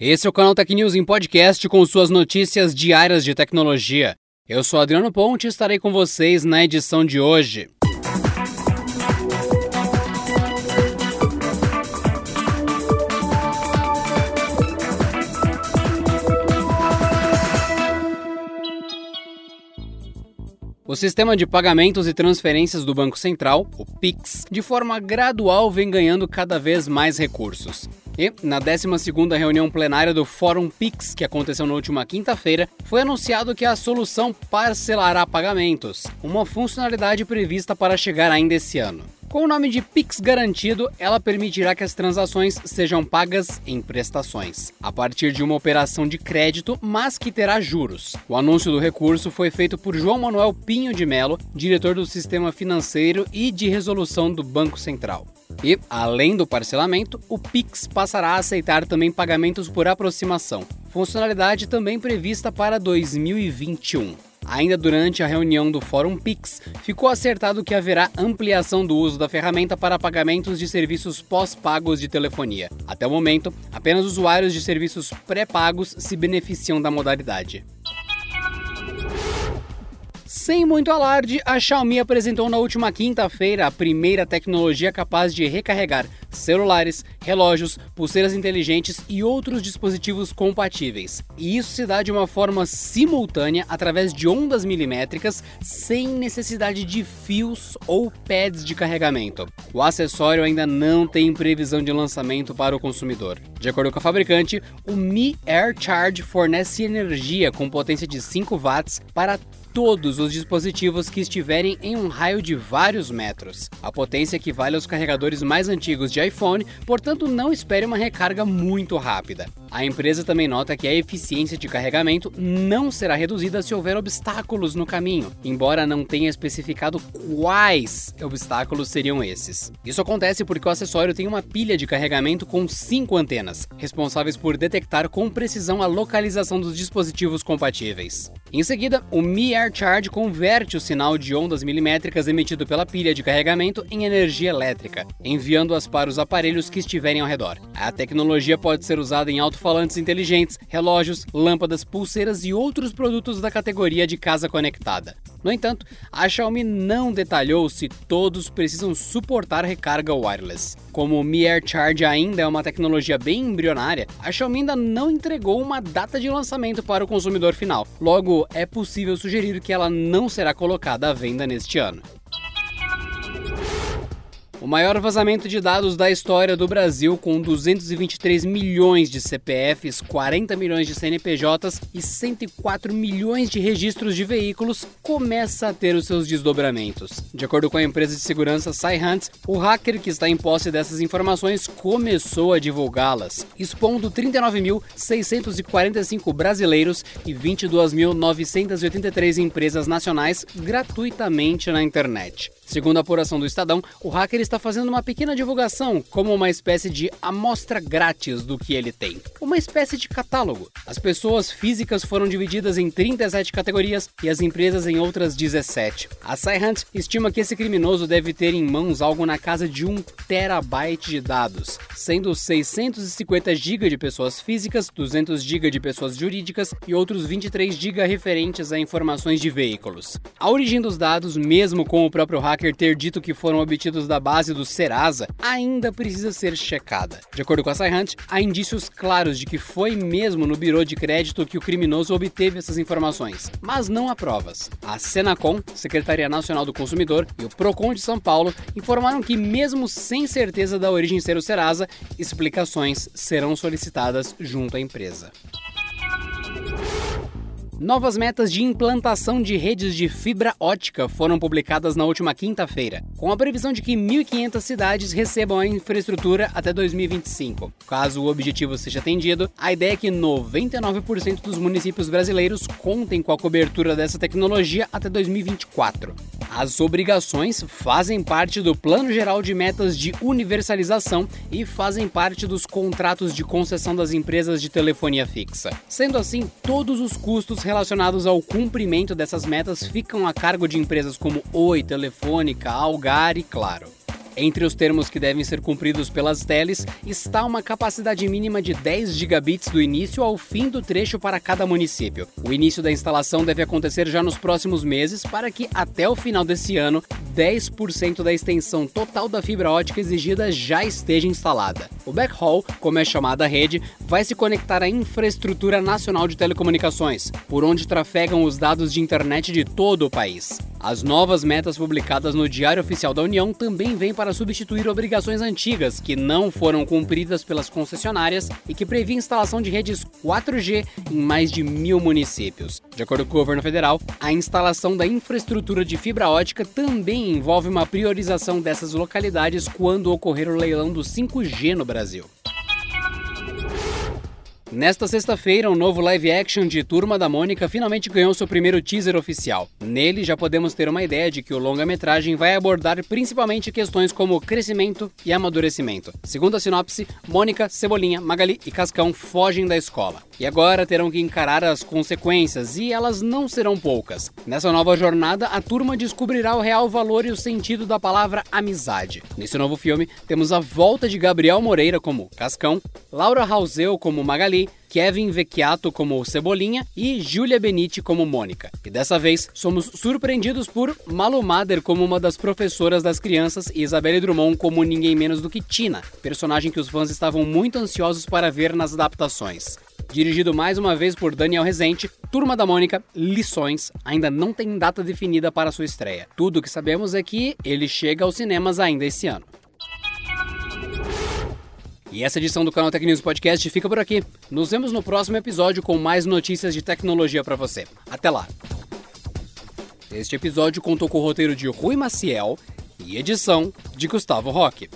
Esse é o canal Tech News em podcast com suas notícias diárias de tecnologia. Eu sou Adriano Ponte e estarei com vocês na edição de hoje. O sistema de pagamentos e transferências do Banco Central, o PIX, de forma gradual vem ganhando cada vez mais recursos. E, na 12ª reunião plenária do Fórum PIX, que aconteceu na última quinta-feira, foi anunciado que a solução parcelará pagamentos, uma funcionalidade prevista para chegar ainda esse ano. Com o nome de Pix Garantido, ela permitirá que as transações sejam pagas em prestações, a partir de uma operação de crédito, mas que terá juros. O anúncio do recurso foi feito por João Manuel Pinho de Melo, diretor do Sistema Financeiro e de Resolução do Banco Central. E, além do parcelamento, o Pix passará a aceitar também pagamentos por aproximação, funcionalidade também prevista para 2021. Ainda durante a reunião do Fórum Pix, ficou acertado que haverá ampliação do uso da ferramenta para pagamentos de serviços pós-pagos de telefonia. Até o momento, apenas usuários de serviços pré-pagos se beneficiam da modalidade. Sem muito alarde, a Xiaomi apresentou na última quinta-feira a primeira tecnologia capaz de recarregar celulares, relógios, pulseiras inteligentes e outros dispositivos compatíveis. E isso se dá de uma forma simultânea através de ondas milimétricas, sem necessidade de fios ou pads de carregamento. O acessório ainda não tem previsão de lançamento para o consumidor. De acordo com a fabricante, o Mi Air Charge fornece energia com potência de 5 watts para todos os dispositivos que estiverem em um raio de vários metros. A potência equivale aos carregadores mais antigos de iPhone, portanto, não espere uma recarga muito rápida. A empresa também nota que a eficiência de carregamento não será reduzida se houver obstáculos no caminho, embora não tenha especificado quais obstáculos seriam esses. Isso acontece porque o acessório tem uma pilha de carregamento com cinco antenas, responsáveis por detectar com precisão a localização dos dispositivos compatíveis. Em seguida, o Mi Air Charge converte o sinal de ondas milimétricas emitido pela pilha de carregamento em energia elétrica, enviando-as para os aparelhos que estiverem ao redor. A tecnologia pode ser usada em alto-falantes inteligentes, relógios, lâmpadas, pulseiras e outros produtos da categoria de casa conectada. No entanto, a Xiaomi não detalhou se todos precisam suportar recarga wireless. Como o Mi Air Charge ainda é uma tecnologia bem embrionária, a Xiaomi ainda não entregou uma data de lançamento para o consumidor final. Logo, é possível sugerir que ela não será colocada à venda neste ano. O maior vazamento de dados da história do Brasil, com 223 milhões de CPFs, 40 milhões de CNPJs e 104 milhões de registros de veículos, começa a ter os seus desdobramentos. De acordo com a empresa de segurança Scihunt, o hacker que está em posse dessas informações começou a divulgá-las, expondo 39.645 brasileiros e 22.983 empresas nacionais gratuitamente na internet. Segundo a apuração do Estadão, o hacker está fazendo uma pequena divulgação como uma espécie de amostra grátis do que ele tem. Uma espécie de catálogo. As pessoas físicas foram divididas em 37 categorias e as empresas em outras 17. A Scihunt estima que esse criminoso deve ter em mãos algo na casa de 1 terabyte de dados, sendo 650 GB de pessoas físicas, 200 GB de pessoas jurídicas e outros 23 GB referentes a informações de veículos. A origem dos dados, mesmo com o próprio hacker hacker ter dito que foram obtidos da base do Serasa ainda precisa ser checada. De acordo com a Scihunt, há indícios claros de que foi mesmo no birô de crédito que o criminoso obteve essas informações, mas não há provas. A Senacom, Secretaria Nacional do Consumidor, e o Procon de São Paulo informaram que, mesmo sem certeza da origem ser o Serasa, explicações serão solicitadas junto à empresa. Novas metas de implantação de redes de fibra ótica foram publicadas na última quinta-feira, com a previsão de que 1.500 cidades recebam a infraestrutura até 2025. Caso o objetivo seja atendido, a ideia é que 99% dos municípios brasileiros contem com a cobertura dessa tecnologia até 2024. As obrigações fazem parte do Plano Geral de Metas de Universalização e fazem parte dos contratos de concessão das empresas de telefonia fixa. Sendo assim, todos os custos relacionados ao cumprimento dessas metas ficam a cargo de empresas como Oi, Telefônica, Algar e Claro. Entre os termos que devem ser cumpridos pelas teles está uma capacidade mínima de 10 gigabits do início ao fim do trecho para cada município. O início da instalação deve acontecer já nos próximos meses para que até o final desse ano 10% da extensão total da fibra ótica exigida já esteja instalada. O backhaul, como é chamada a rede, vai se conectar à infraestrutura nacional de telecomunicações, por onde trafegam os dados de internet de todo o país. As novas metas publicadas no Diário Oficial da União também vêm para substituir obrigações antigas que não foram cumpridas pelas concessionárias e que previa instalação de redes 4G em mais de mil municípios. De acordo com o governo federal, a instalação da infraestrutura de fibra ótica também envolve uma priorização dessas localidades quando ocorrer o leilão do 5G no Brasil. Nesta sexta-feira, um novo live action de Turma da Mônica finalmente ganhou seu primeiro teaser oficial. Nele, já podemos ter uma ideia de que o longa-metragem vai abordar principalmente questões como crescimento e amadurecimento. Segundo a sinopse, Mônica, Cebolinha, Magali e Cascão fogem da escola. E agora terão que encarar as consequências, e elas não serão poucas. Nessa nova jornada, a turma descobrirá o real valor e o sentido da palavra amizade. Nesse novo filme, temos a volta de Gabriel Moreira como Cascão, Laura Rauseu como Magali, Kevin Vecchiato como Cebolinha e Julia Benite como Mônica. E dessa vez somos surpreendidos por Malu Mader como uma das professoras das crianças e Isabelle Drummond como ninguém menos do que Tina, personagem que os fãs estavam muito ansiosos para ver nas adaptações. Dirigido mais uma vez por Daniel Rezende, Turma da Mônica Lições ainda não tem data definida para sua estreia. Tudo o que sabemos é que ele chega aos cinemas ainda esse ano. E essa edição do canal Tecnismo Podcast fica por aqui. Nos vemos no próximo episódio com mais notícias de tecnologia para você. Até lá! Este episódio contou com o roteiro de Rui Maciel e edição de Gustavo Roque.